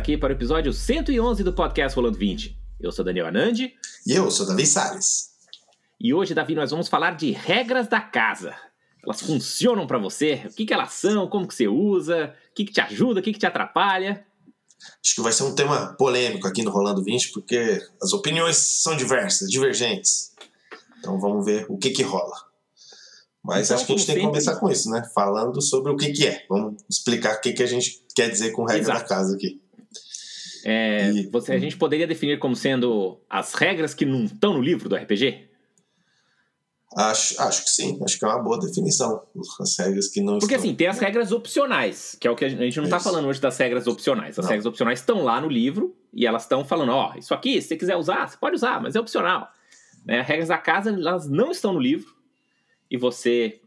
Aqui para o episódio 111 do podcast Rolando 20. Eu sou Daniel Anandi. E eu sou Davi Salles. E hoje, Davi, nós vamos falar de regras da casa. Elas funcionam para você? O que, que elas são? Como que você usa? O que, que te ajuda? O que, que te atrapalha? Acho que vai ser um tema polêmico aqui no Rolando 20, porque as opiniões são diversas, divergentes. Então vamos ver o que que rola. Mas Então, acho que a gente tem que começar com isso, né? Falando sobre o que que é. Vamos explicar o que que a gente quer dizer com regra Exato. da casa aqui. É, E- você, a gente poderia definir como sendo as regras que não estão no livro do RPG? Acho, acho que sim, acho que é uma boa definição. As regras que não Porque estão. assim, tem as regras opcionais, que é o que a gente não está falando hoje das regras opcionais. As Não. regras opcionais estão lá no livro e elas estão falando, ó, isso aqui, se você quiser usar, você pode usar, mas é opcional. Né? As regras da casa, elas não estão no livro e você,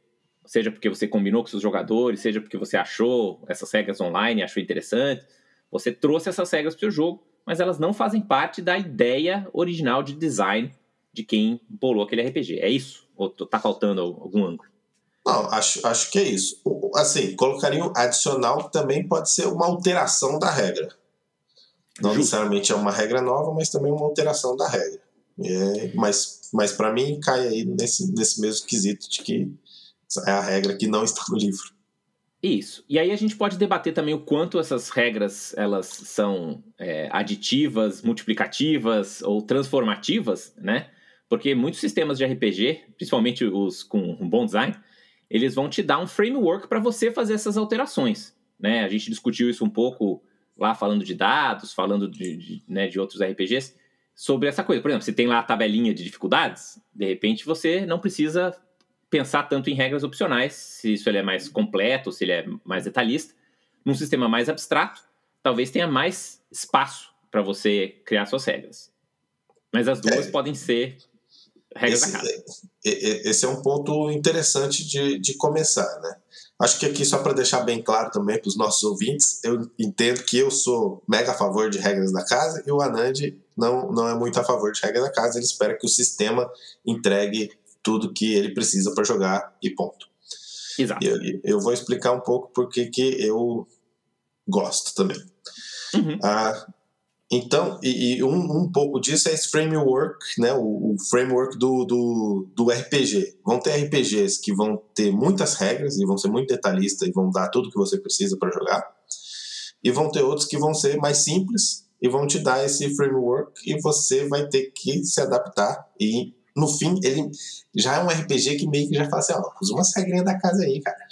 seja porque você combinou com seus jogadores, seja porque você achou essas regras online, achou interessante, você trouxe essas regras para o seu jogo, mas elas não fazem parte da ideia original de design de quem bolou aquele RPG. É isso? Ou tá faltando algum ângulo? Não, acho, acho que é isso. Assim, colocaria um adicional que também pode ser uma alteração da regra. Não Justo. necessariamente é uma regra nova, mas também uma alteração da regra. É, mas mas para mim cai aí nesse, nesse mesmo quesito de que é a regra que não está no livro. Isso. E aí a gente pode debater também o quanto essas regras elas são é, aditivas, multiplicativas ou transformativas, né? Porque muitos sistemas de RPG, principalmente os com um bom design, eles vão te dar um framework para você fazer essas alterações, né? A gente discutiu isso um pouco lá falando de dados, falando de, de, né, de outros RPGs sobre essa coisa. Por exemplo, você tem lá a tabelinha de dificuldades, de repente você não precisa pensar tanto em regras opcionais, se isso ele é mais completo, se ele é mais detalhista. Num sistema mais abstrato, talvez tenha mais espaço para você criar suas regras. Mas as duas É. podem ser regras Esse, da casa. e- e- esse é um ponto interessante de, de começar, né? Acho que aqui, só para deixar bem claro também para os nossos ouvintes, eu entendo que eu sou mega a favor de regras da casa e o Anand não, não é muito a favor de regras da casa. Ele espera que o sistema entregue tudo que ele precisa para jogar e ponto. Exato. Eu, eu vou explicar um pouco porque que eu gosto também. Uhum. Ah, então, e, e um, um pouco disso é esse framework, né? O, o framework do, do, do RPG. Vão ter RPGs que vão ter muitas regras e vão ser muito detalhistas e vão dar tudo que você precisa para jogar. E vão ter outros que vão ser mais simples e vão te dar esse framework e você vai ter que se adaptar. E no fim, ele já é um RPG que meio que já fala assim: ó, usa umas regrinhas da casa aí, cara.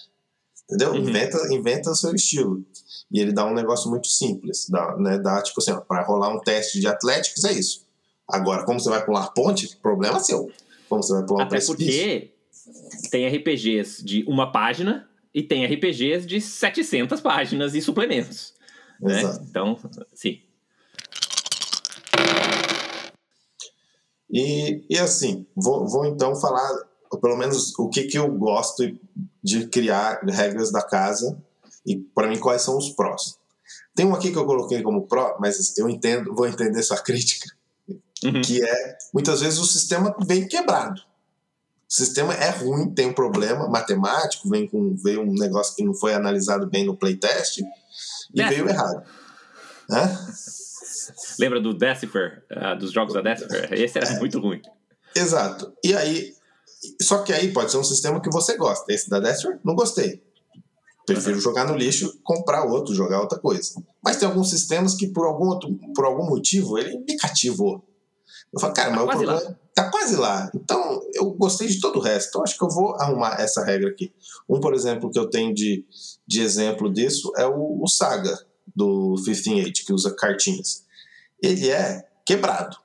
Entendeu? Uhum. Inventa, inventa o seu estilo. E ele dá um negócio muito simples. Dá, né, dá tipo assim, ó, para rolar um teste de Atléticos é isso. Agora, como você vai pular ponte, problema seu. Como você vai pular um Até precipício. porque tem RPGs de uma página e tem RPGs de 700 páginas e suplementos. Né? Então, sim. E, e assim, vou, vou então falar, pelo menos, o que, que eu gosto de criar regras da casa e, para mim, quais são os prós. Tem um aqui que eu coloquei como pró, mas eu entendo, vou entender sua crítica, Uhum. que é muitas vezes o sistema vem quebrado. O sistema é ruim, tem um problema matemático, vem com veio um negócio que não foi analisado bem no playtest e Decipher. veio errado. Hã? Lembra do Decipher, ah, dos jogos da Decipher? Esse era muito ruim. Exato. E aí, só que aí pode ser um sistema que você gosta. Esse da Destro, não gostei. Prefiro jogar no lixo, comprar outro, jogar outra coisa. Mas tem alguns sistemas que por algum outro, por algum motivo ele me cativou. Eu falo, cara, Tá mas o problema tá quase lá. Então eu gostei de todo o resto. Então acho que eu vou arrumar essa regra aqui. Um, por exemplo, que eu tenho de, de exemplo disso é o, o Saga do 15 Age, que usa cartinhas. Ele é quebrado.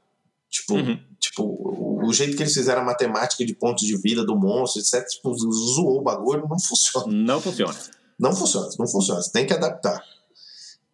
Tipo, Uhum. Tipo, o, o jeito que eles fizeram a matemática de pontos de vida do monstro, etc., tipo, zoou o bagulho, não funciona. Não funciona. Não funciona, não funciona. Você tem que adaptar.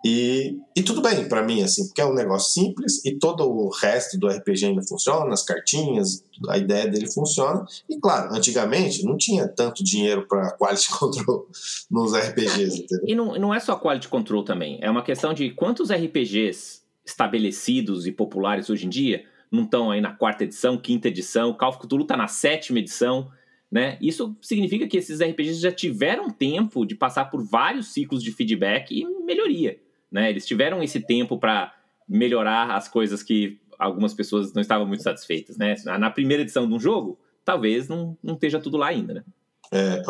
E, e tudo bem pra mim, assim, porque é um negócio simples e todo o resto do RPG ainda funciona, as cartinhas, a ideia dele funciona. E claro, antigamente não tinha tanto dinheiro pra quality control nos RPGs, entendeu? E não, não é só quality control também. É uma questão de quantos RPGs estabelecidos e populares hoje em dia não estão aí na quarta edição, quinta edição, o Call of Cthulhu está na sétima edição, né? Isso significa que esses RPGs já tiveram tempo de passar por vários ciclos de feedback e melhoria, né? Eles tiveram esse tempo para melhorar as coisas que algumas pessoas não estavam muito satisfeitas, né? Na primeira edição de um jogo, talvez não, não esteja tudo lá ainda, né? É, é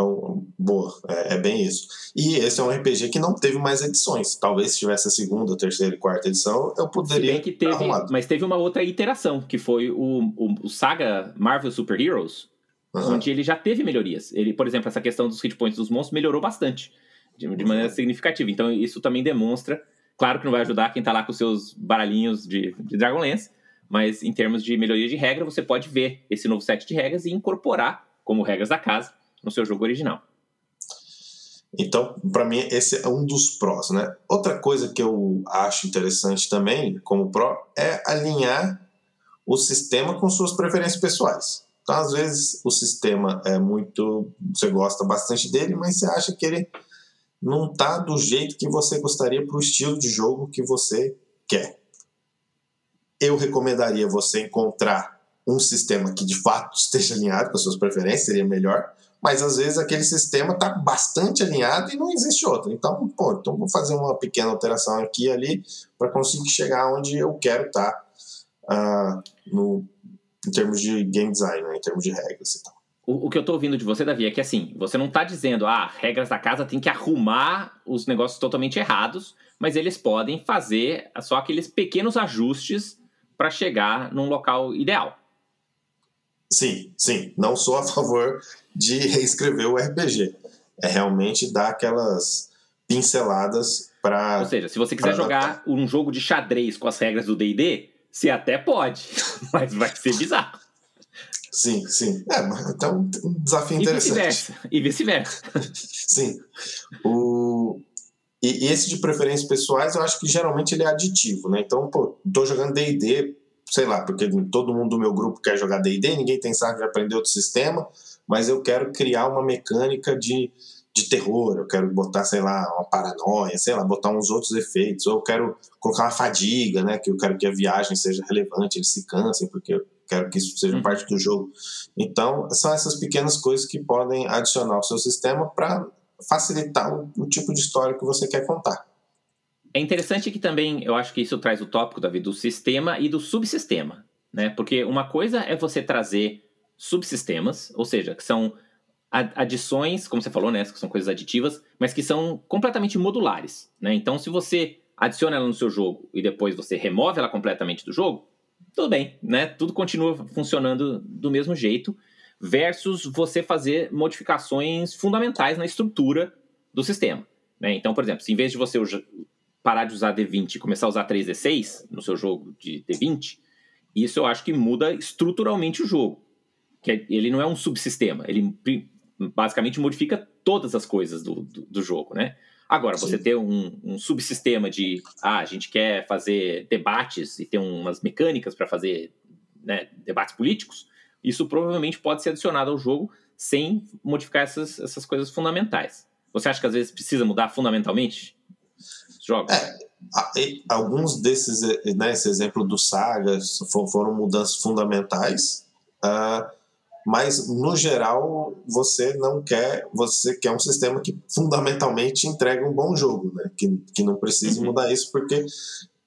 boa, é, é, bem isso. E esse é um RPG que não teve mais edições. Talvez se tivesse a segunda, terceira e quarta edição, eu poderia. Se bem que teve, mas teve uma outra iteração, que foi o, o, o Saga Marvel Super Heroes, uhum. onde ele já teve melhorias. Ele, por exemplo, essa questão dos hit points dos monstros melhorou bastante, de, de maneira uhum. significativa. Então, isso também demonstra. Claro que não vai ajudar quem tá lá com seus baralhinhos de, de Dragonlance, mas em termos de melhoria de regra, você pode ver esse novo set de regras e incorporar como regras da casa no seu jogo original. Então, para mim, esse é um dos prós, né? Outra coisa que eu acho interessante também, como pró, é alinhar o sistema com suas preferências pessoais. Então, às vezes, o sistema é muito. Você gosta bastante dele, mas você acha que ele não tá do jeito que você gostaria para o estilo de jogo que você quer. Eu recomendaria você encontrar um sistema que de fato esteja alinhado com as suas preferências, seria melhor mas às vezes aquele sistema está bastante alinhado e não existe outro. Então, pô, então vou fazer uma pequena alteração aqui e ali para conseguir chegar onde eu quero estar tá, uh, no, em termos de game design, né, em termos de regras e tal. O, o que eu estou ouvindo de você, Davi, é que assim, você não está dizendo, ah, regras da casa tem que arrumar os negócios totalmente errados, mas eles podem fazer só aqueles pequenos ajustes para chegar num local ideal. Sim, sim. Não sou a favor de reescrever o RPG. É realmente dar aquelas pinceladas para. Ou seja, se você quiser jogar um jogo de xadrez com as regras do DD, você até pode, mas vai ser bizarro. Sim, sim. É, então um desafio interessante. E vice-versa. sim. O... E, e, esse de preferências pessoais, eu acho que geralmente ele é aditivo, né? Então, pô, tô jogando D&D, sei lá, porque todo mundo do meu grupo quer jogar D&D, ninguém tem saco de aprender outro sistema, mas eu quero criar uma mecânica de, de terror, eu quero botar, sei lá, uma paranoia, sei lá, botar uns outros efeitos, ou eu quero colocar uma fadiga, né, que eu quero que a viagem seja relevante, eles se cansem, porque quero que isso seja hum. parte do jogo. Então, são essas pequenas coisas que podem adicionar ao seu sistema para facilitar o, o tipo de história que você quer contar. É interessante que também, eu acho que isso traz o tópico, Davi, do sistema e do subsistema, né? Porque uma coisa é você trazer subsistemas, ou seja, que são adições, como você falou, né, que são coisas aditivas, mas que são completamente modulares, né? Então, se você adiciona ela no seu jogo e depois você remove ela completamente do jogo, tudo bem, né? Tudo continua funcionando do mesmo jeito, versus você fazer modificações fundamentais na estrutura do sistema. Né? Então, por exemplo, se em vez de você parar de usar D20 e começar a usar 3D6 no seu jogo de D20, isso eu acho que muda estruturalmente o jogo que é, ele não é um subsistema, ele basicamente modifica todas as coisas do, do, do jogo, né? Agora, Sim. você ter um, um, subsistema de, ah, a gente quer fazer debates e ter umas mecânicas para fazer né, debates políticos, isso provavelmente pode ser adicionado ao jogo sem modificar essas, essas coisas fundamentais. Você acha que às vezes precisa mudar fundamentalmente os jogos? É, alguns desses, né, esse exemplo do Saga foram mudanças fundamentais. Uh, mas no geral você não quer, você quer um sistema que fundamentalmente entregue um bom jogo, né? Que, que não precise uhum. mudar isso porque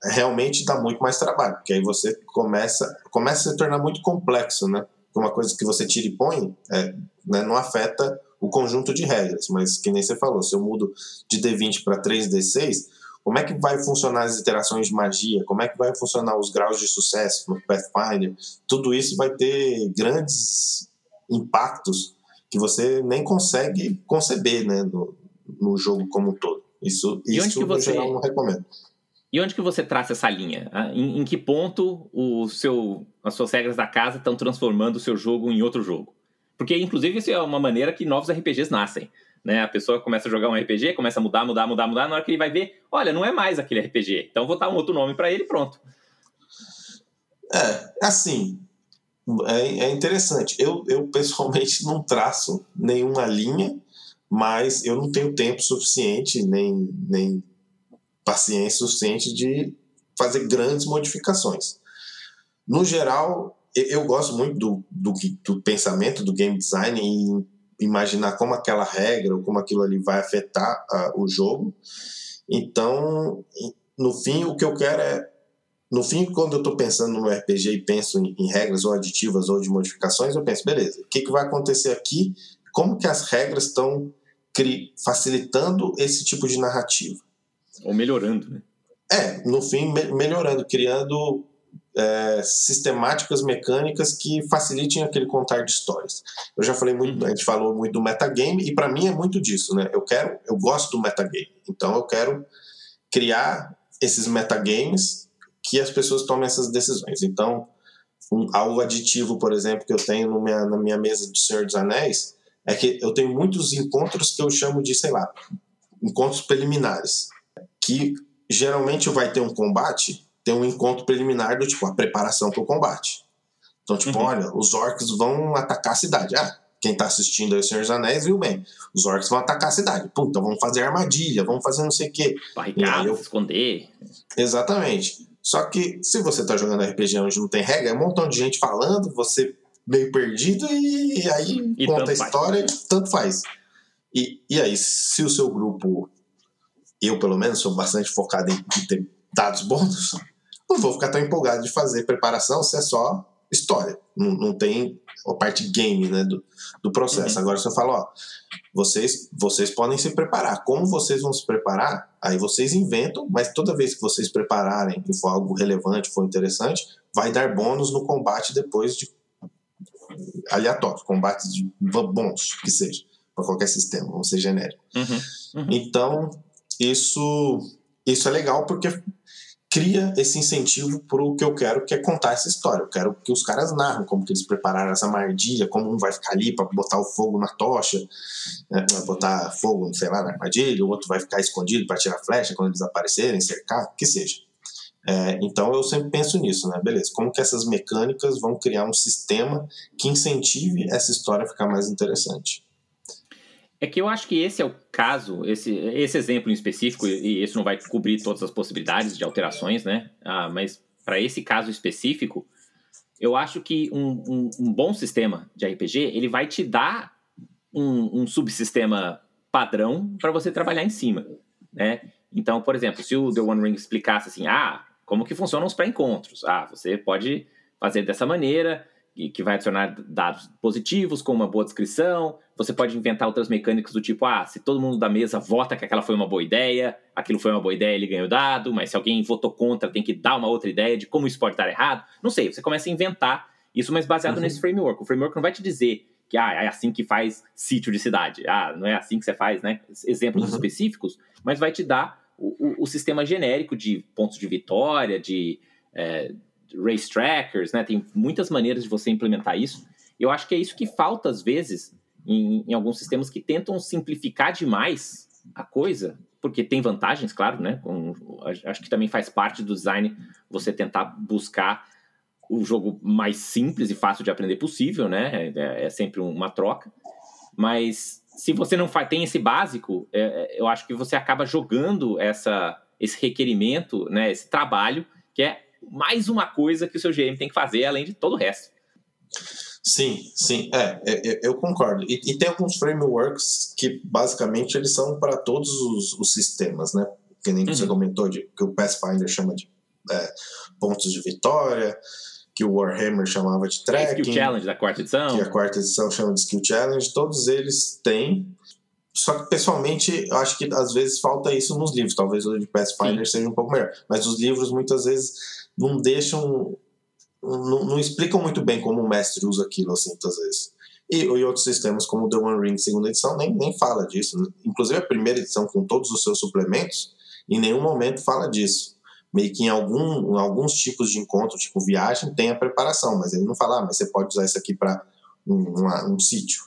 realmente dá muito mais trabalho, porque aí você começa, começa a se tornar muito complexo, né? Uma coisa que você tira e põe é, né, não afeta o conjunto de regras, mas que nem você falou, se eu mudo de D20 para 3D6, como é que vai funcionar as iterações de magia? Como é que vai funcionar os graus de sucesso no Pathfinder? Tudo isso vai ter grandes impactos que você nem consegue conceber né, no, no jogo como um todo. Isso, e isso que você... geral, não recomendo. E onde que você traça essa linha? Ah, em, em que ponto o seu, as suas regras da casa estão transformando o seu jogo em outro jogo? Porque, inclusive, isso é uma maneira que novos RPGs nascem. Né? A pessoa começa a jogar um RPG, começa a mudar, mudar, mudar, mudar, na hora que ele vai ver, olha, não é mais aquele RPG. Então vou dar um outro nome para ele pronto. É, assim, é, é interessante. Eu, eu pessoalmente não traço nenhuma linha, mas eu não tenho tempo suficiente, nem, nem paciência suficiente de fazer grandes modificações. No geral, eu gosto muito do, do, do pensamento do game design e imaginar como aquela regra ou como aquilo ali vai afetar uh, o jogo. Então, no fim, o que eu quero é. No fim, quando eu estou pensando no RPG e penso em, em, regras ou aditivas ou de modificações, eu penso, beleza, o que, que vai acontecer aqui? Como que as regras estão facilitando esse tipo de narrativa? Ou melhorando, né? É, no fim, me melhorando, criando é, sistemáticas mecânicas que facilitem aquele contar de histórias. Eu já falei muito, uhum. a gente falou muito do metagame e para mim é muito disso, né? Eu quero, eu gosto do metagame, então eu quero criar esses metagames que as pessoas tomem essas decisões. Então, um, algo aditivo, por exemplo, que eu tenho minha, na minha mesa do Senhor dos Anéis é que eu tenho muitos encontros que eu chamo de, sei lá, encontros preliminares, que geralmente vai ter um combate tem um encontro preliminar do tipo a preparação para o combate. Então, tipo, uhum. olha, os orcs vão atacar a cidade. Ah, quem tá assistindo aí o Senhor dos Anéis viu bem. Os orcs vão atacar a cidade. Puta, então vamos fazer armadilha, vamos fazer não sei o quê. Barricada, eu... esconder. Exatamente. Só que se você tá jogando RPG onde não tem regra, é um montão de gente falando, você meio perdido e aí e conta a história faz. tanto faz. E, e aí, se o seu grupo, eu pelo menos sou bastante focado em ter dados bons, não vou ficar tão empolgado de fazer preparação se é só história. Não, não tem a parte game né, do, do processo. Uhum. Agora você fala, ó, vocês, vocês podem se preparar. Como vocês vão se preparar? Aí vocês inventam, mas toda vez que vocês prepararem e for algo relevante, for interessante, vai dar bônus no combate depois de aleatório, combates de bons que seja, para qualquer sistema, vamos ser genérico. Uhum. Uhum. Então, isso, isso é legal porque cria esse incentivo para o que eu quero, que é contar essa história. Eu quero que os caras narram como que eles prepararam essa armadilha, como um vai ficar ali para botar o fogo na tocha, né, botar fogo, sei lá, na armadilha, o outro vai ficar escondido para tirar flecha quando eles aparecerem, cercar, que seja. É, então eu sempre penso nisso, né? Beleza, como que essas mecânicas vão criar um sistema que incentive essa história a ficar mais interessante? É que eu acho que esse é o caso, esse, esse exemplo em específico, e esse não vai cobrir todas as possibilidades de alterações, né? Ah, mas para esse caso específico, eu acho que um, um, um, bom sistema de RPG ele vai te dar um, um subsistema padrão para você trabalhar em cima, né? Então, por exemplo, se o The One Ring explicasse assim, ah, como que funcionam os pré-encontros? Ah, você pode fazer dessa maneira, que vai adicionar dados positivos com uma boa descrição. Você pode inventar outras mecânicas do tipo, ah, se todo mundo da mesa vota que aquela foi uma boa ideia, aquilo foi uma boa ideia, ele ganhou dado, mas se alguém votou contra, tem que dar uma outra ideia de como isso pode estar errado. Não sei, você começa a inventar isso, mas baseado uhum. nesse framework. O framework não vai te dizer que ah, é assim que faz sítio de cidade. Ah, não é assim que você faz, né? Exemplos uhum. específicos, mas vai te dar o, o, o, sistema genérico de pontos de vitória, de, é, race trackers, né? Tem muitas maneiras de você implementar isso. Eu acho que é isso que falta às vezes em, em alguns sistemas que tentam simplificar demais a coisa, porque tem vantagens, claro, né? Com, acho que também faz parte do design você tentar buscar o jogo mais simples e fácil de aprender possível, né? É, é sempre uma troca. Mas se você não faz, tem esse básico, é, é, eu acho que você acaba jogando essa, esse requerimento, né? Esse trabalho que é mais uma coisa que o seu GM tem que fazer, além de todo o resto. Sim, sim, é, é, é eu concordo. E, e, tem alguns frameworks que basicamente eles são para todos os, os, sistemas, né? Que nem uhum. você comentou, de, que o Pathfinder chama de é, pontos de vitória, que o Warhammer chamava de tracking. Skill Challenge da quarta edição. Que a quarta edição chama de Skill Challenge. Todos eles têm. Só que, pessoalmente, eu acho que às vezes falta isso nos livros. Talvez o de Pathfinder Sim. seja um pouco melhor. Mas os livros, muitas vezes não deixam. Não, não, explicam muito bem como o mestre usa aquilo, assim, muitas vezes. E, e outros sistemas, como o The One Ring segunda edição, nem, nem fala disso. Inclusive a primeira edição, com todos os seus suplementos, em nenhum momento fala disso. Meio que em, algum, em alguns tipos de encontro, tipo viagem, tem a preparação, mas ele não fala, ah, mas você pode usar isso aqui para um, um sítio.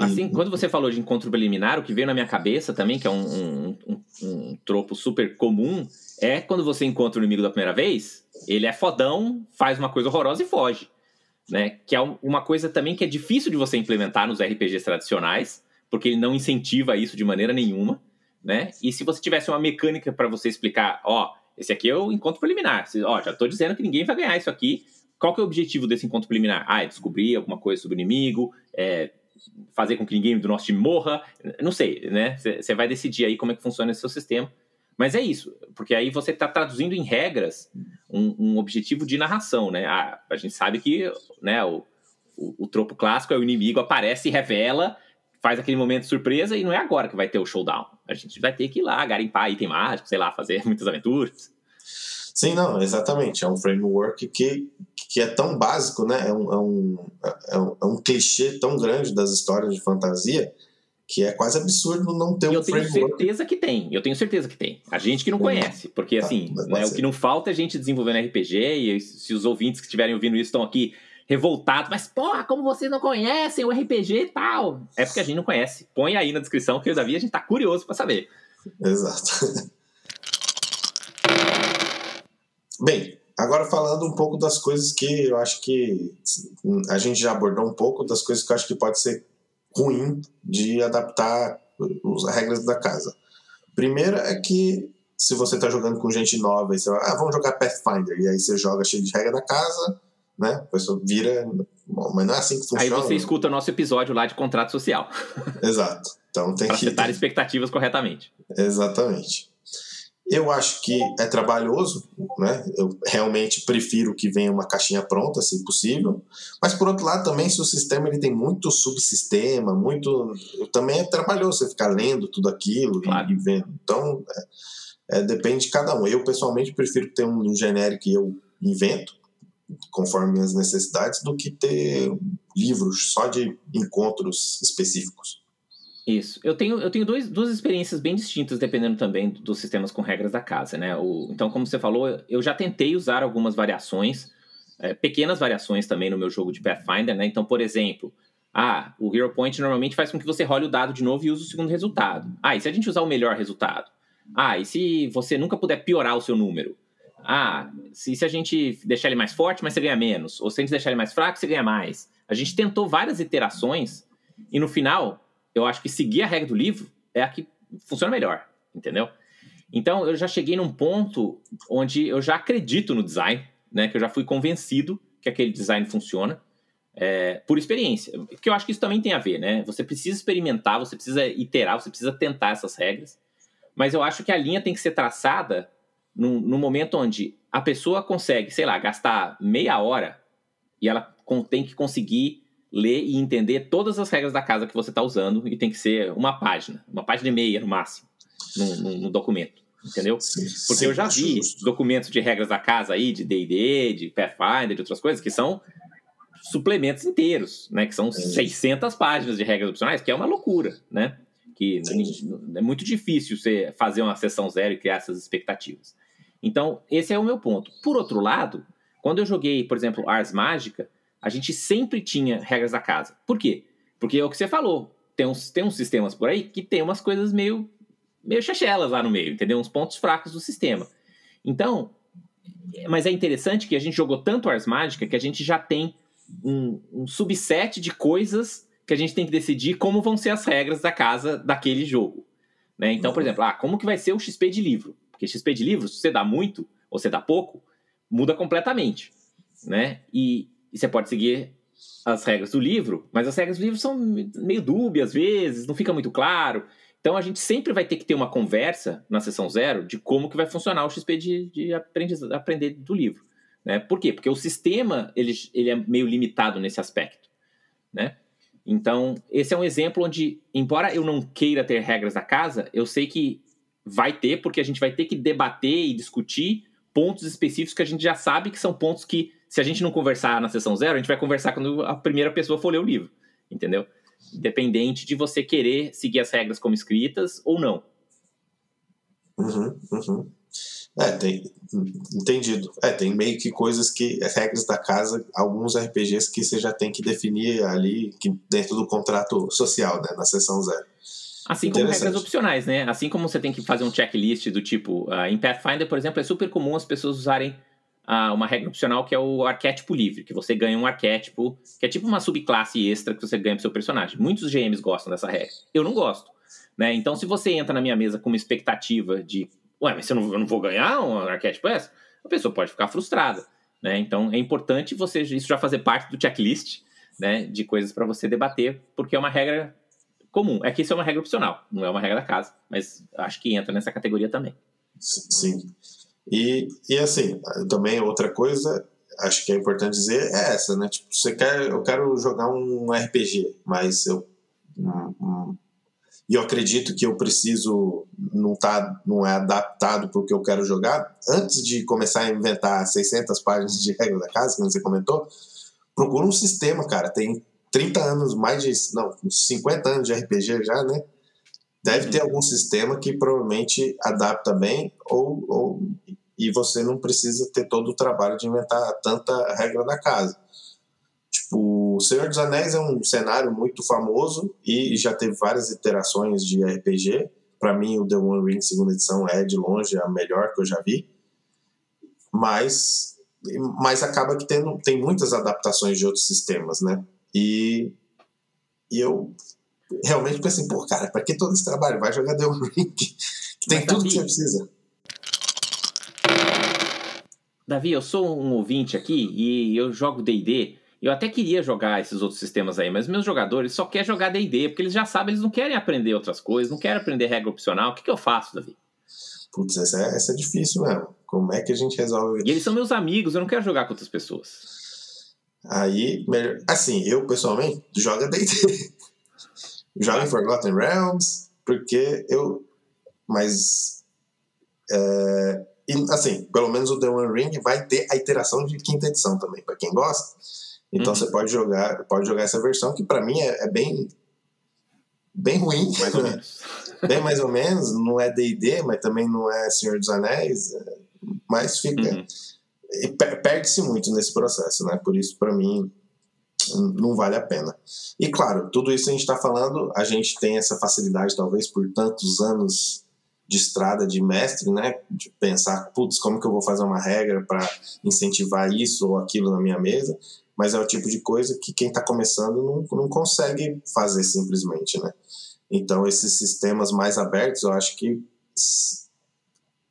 Assim, quando você falou de encontro preliminar, o que veio na minha cabeça também, que é um, um, um, um tropo super comum, é quando você encontra o inimigo da primeira vez, ele é fodão, faz uma coisa horrorosa e foge. Né? Que é uma coisa também que é difícil de você implementar nos RPGs tradicionais, porque ele não incentiva isso de maneira nenhuma. Né? E se você tivesse uma mecânica para você explicar, ó, esse aqui é o encontro preliminar. Ó, já estou dizendo que ninguém vai ganhar isso aqui. Qual que é o objetivo desse encontro preliminar? Ah, é descobrir alguma coisa sobre o inimigo, é fazer com que ninguém do nosso time morra. Não sei, né? Você vai decidir aí como é que funciona esse seu sistema. Mas é isso, porque aí você está traduzindo em regras um, um, objetivo de narração, né? A, a gente sabe que né, o, o, o tropo clássico é o inimigo aparece revela, faz aquele momento de surpresa e não é agora que vai ter o showdown. A gente vai ter que ir lá, garimpar item mágico, sei lá, fazer muitas aventuras. Sim, não, exatamente. É um framework que, que é tão básico, né? É um, é, um, é, um, é um clichê tão grande das histórias de fantasia que é quase absurdo não ter um framework. Eu tenho certeza que tem, eu tenho certeza que tem. A gente que não conhece, porque tá, assim, né, o que não falta é a gente desenvolvendo RPG, e se os ouvintes que estiverem ouvindo isso estão aqui revoltados, mas porra, como vocês não conhecem o RPG e tal? É porque a gente não conhece. Põe aí na descrição que eu e o Davi a gente tá curioso para saber. Exato. Bem, agora falando um pouco das coisas que eu acho que a gente já abordou um pouco das coisas que eu acho que pode ser ruim de adaptar as regras da casa. Primeira é que se você está jogando com gente nova e você vai, ah, vamos jogar Pathfinder, e aí você joga cheio de regra da casa, né? A pessoa vira. Mas não é assim que funciona. Aí você escuta o nosso episódio lá de contrato social. Exato. Então tem pra que. setar expectativas corretamente. Exatamente. Eu acho que é trabalhoso, né? Eu realmente prefiro que venha uma caixinha pronta, se possível. Mas por outro lado, também se o sistema ele tem muito subsistema, muito, também é trabalhoso você ficar lendo tudo aquilo claro. e, vendo. Então, é, é, depende de cada um. Eu pessoalmente prefiro ter um genérico que eu invento conforme minhas necessidades do que ter livros só de encontros específicos. Isso. Eu tenho, eu tenho dois, duas experiências bem distintas, dependendo também dos sistemas com regras da casa, né? O, então, como você falou, eu já tentei usar algumas variações, é, pequenas variações também no meu jogo de Pathfinder, né? Então, por exemplo, ah, o Hero Point normalmente faz com que você role o dado de novo e use o segundo resultado. Ah, e se a gente usar o melhor resultado? Ah, e se você nunca puder piorar o seu número? Ah, se, se a gente deixar ele mais forte, mas você ganha menos. Ou se a gente deixar ele mais fraco, você ganha mais. A gente tentou várias iterações e no final eu acho que seguir a regra do livro é a que funciona melhor, entendeu? Então, eu já cheguei num ponto onde eu já acredito no design, né? Que eu já fui convencido que aquele design funciona é, por experiência. Porque eu acho que isso também tem a ver, né? Você precisa experimentar, você precisa iterar, você precisa tentar essas regras. Mas eu acho que a linha tem que ser traçada no, no momento onde a pessoa consegue, sei lá, gastar meia hora e ela tem que conseguir ler e entender todas as regras da casa que você está usando e tem que ser uma página, uma página e meia no máximo, no, documento, entendeu? Sim, Porque eu já vi justo. documentos de regras da casa aí, de D&D, de Pathfinder, de outras coisas, que são suplementos inteiros, né? Que são sim. 600 páginas de regras opcionais, que é uma loucura, né? Que é muito difícil você fazer uma sessão zero e criar essas expectativas. Então, esse é o meu ponto. Por outro lado, quando eu joguei, por exemplo, Ars Mágica, a gente sempre tinha regras da casa. Por quê? Porque é o que você falou. Tem uns, tem uns sistemas por aí que tem umas coisas meio, meio chachelas lá no meio, entendeu? Uns pontos fracos do sistema. Então, mas é interessante que a gente jogou tanto Ars Mágica que a gente já tem um, um subset de coisas que a gente tem que decidir como vão ser as regras da casa daquele jogo. Né? Então, por uhum. exemplo, ah, como que vai ser o XP de livro? Porque XP de livro, se você dá muito ou você dá pouco, muda completamente. Né? E, e você pode seguir as regras do livro, mas as regras do livro são meio dúbias às vezes, não fica muito claro. Então a gente sempre vai ter que ter uma conversa na sessão zero de como que vai funcionar o XP de, de aprender do livro. Né? Por quê? Porque o sistema ele, ele é meio limitado nesse aspecto. Né? Então, esse é um exemplo onde, embora eu não queira ter regras da casa, eu sei que vai ter, porque a gente vai ter que debater e discutir pontos específicos que a gente já sabe que são pontos que se a gente não conversar na sessão zero, a gente vai conversar quando a primeira pessoa for ler o livro, entendeu? Independente de você querer seguir as regras como escritas ou não. Uhum, uhum. É, tem. Entendido. É, tem meio que coisas que. Regras da casa, alguns RPGs que você já tem que definir ali que dentro do contrato social, né? Na sessão zero. Assim como regras opcionais, né? Assim como você tem que fazer um checklist do tipo. Uh, em Pathfinder, por exemplo, é super comum as pessoas usarem ah, uma regra opcional que é o arquétipo livre, que você ganha um arquétipo, que é tipo uma subclasse extra que você ganha pro seu personagem. Muitos GMs gostam dessa regra. Eu não gosto. Né? Então, se você entra na minha mesa com uma expectativa de, ué, mas eu não, eu não vou ganhar um arquétipo essa, a pessoa pode ficar frustrada. Né? Então, é importante você isso já fazer parte do checklist né, de coisas para você debater, porque é uma regra comum. É que isso é uma regra opcional, não é uma regra da casa, mas acho que entra nessa categoria também. Sim. E, e assim, também outra coisa, acho que é importante dizer, é essa, né? Tipo, você quer, eu quero jogar um RPG, mas eu. e eu acredito que eu preciso não tá não é adaptado para o que eu quero jogar antes de começar a inventar 600 páginas de regra da casa que você comentou procura um sistema cara tem 30 anos mais de não 50 anos de RPG já né deve ter algum sistema que provavelmente adapta bem ou, ou e você não precisa ter todo o trabalho de inventar tanta regra da casa. Tipo, o Senhor dos Anéis é um cenário muito famoso e já teve várias iterações de RPG. Para mim, o The One Ring segunda edição é de longe a melhor que eu já vi. Mas, mas acaba que tem, tem muitas adaptações de outros sistemas, né? E, e eu realmente pensei, pô, cara, para que todo esse trabalho? Vai jogar The One Ring, que tem mas, tudo Davi, que você precisa. Davi, eu sou um ouvinte aqui e eu jogo D&D. Eu até queria jogar esses outros sistemas aí, mas meus jogadores só querem jogar D&D, porque eles já sabem, eles não querem aprender outras coisas, não querem aprender regra opcional. O que, que eu faço, Davi? Putz, essa é, essa é difícil mesmo. Como é que a gente resolve... E eles são meus amigos, eu não quero jogar com outras pessoas. Aí, assim, eu pessoalmente jogo D&D. jogo em Forgotten Realms, porque eu. Mas. É, e, assim, pelo menos o The One Ring vai ter a iteração de quinta edição também, para quem gosta. Então uhum. você pode jogar, pode jogar essa versão que para mim é, é, bem bem ruim. Mais ou menos. bem mais ou menos, não é D&D, mas também não é Senhor dos Anéis, é, mas fica uhum. perde-se muito nesse processo, né? Por isso para mim não vale a pena. E claro, tudo isso a gente está falando, a gente tem essa facilidade, talvez por tantos anos de estrada de mestre, né? De pensar, putz, como que eu vou fazer uma regra para incentivar isso ou aquilo na minha mesa? Mas é o tipo de coisa que quem está começando não, não consegue fazer simplesmente, né? Então, esses sistemas mais abertos, eu acho que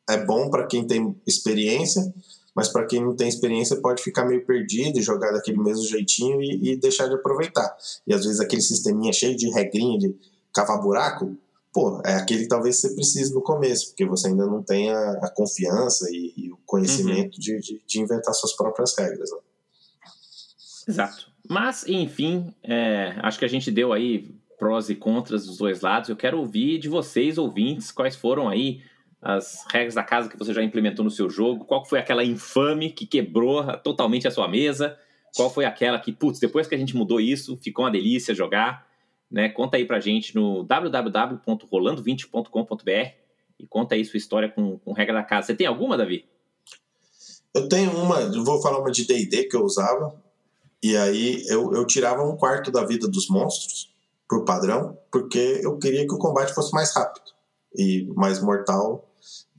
é bom para quem tem experiência, mas para quem não tem experiência pode ficar meio perdido e jogar daquele mesmo jeitinho e, e, deixar de aproveitar. E às vezes aquele sisteminha cheio de regrinha de cavar buraco, pô, é aquele que talvez você precise no começo, porque você ainda não tem a, a confiança e, e, o conhecimento uhum. de, de, de, inventar suas próprias regras. Né? Exato. Mas, enfim, é, acho que a gente deu aí prós e contras dos dois lados. Eu quero ouvir de vocês, ouvintes, quais foram aí as regras da casa que você já implementou no seu jogo? Qual foi aquela infame que quebrou totalmente a sua mesa? Qual foi aquela que, putz, depois que a gente mudou isso, ficou uma delícia jogar? Né? Conta aí pra gente no www.rolando20.com.br e conta aí sua história com, com regra da casa. Você tem alguma, Davi? Eu tenho uma, vou falar uma de D&D que eu usava, e aí eu, eu tirava um quarto da vida dos monstros, por padrão, porque eu queria que o combate fosse mais rápido e mais mortal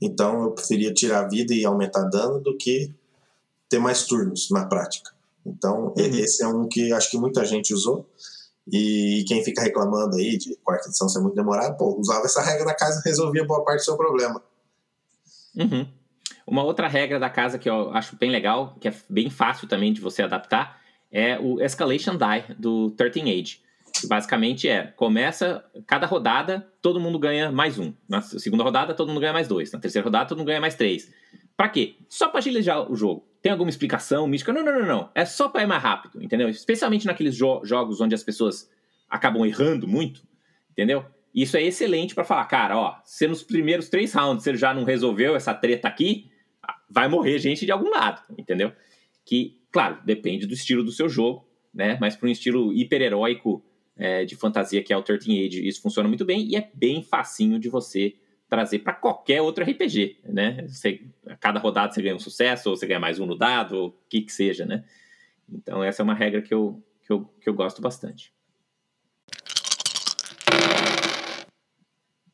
então eu preferia tirar a vida e aumentar dano do que ter mais turnos na prática. Então uhum. esse é um que acho que muita gente usou. E quem fica reclamando aí de quarta edição ser muito demorado, pô, usava essa regra da casa e resolvia boa parte do seu problema. Uhum. Uma outra regra da casa que eu acho bem legal, que é bem fácil também de você adaptar, é o Escalation Die do 13 Age basicamente é: começa cada rodada, todo mundo ganha mais um. Na segunda rodada, todo mundo ganha mais dois. Na terceira rodada, todo mundo ganha mais três. Pra quê? Só pra agilizar o jogo. Tem alguma explicação mística? Não, não, não, não. É só pra ir mais rápido, entendeu? Especialmente naqueles jo jogos onde as pessoas acabam errando muito, entendeu? Isso é excelente para falar, cara, ó, se nos primeiros três rounds você já não resolveu essa treta aqui, vai morrer gente de algum lado, entendeu? Que, claro, depende do estilo do seu jogo, né? Mas para um estilo hiper-heróico é, de fantasia que é o 13 Age. Isso funciona muito bem e é bem facinho de você trazer para qualquer outro RPG, né? Você, a cada rodada você ganha um sucesso, ou você ganha mais um no dado, ou o que que seja, né? Então essa é uma regra que eu, que eu, que eu gosto bastante.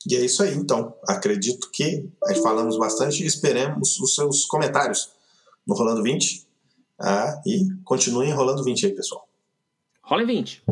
E é isso aí, então. Acredito que falamos bastante e esperemos os seus comentários no Rolando 20. Ah, e continuem rolando 20 aí, pessoal. Rola 20.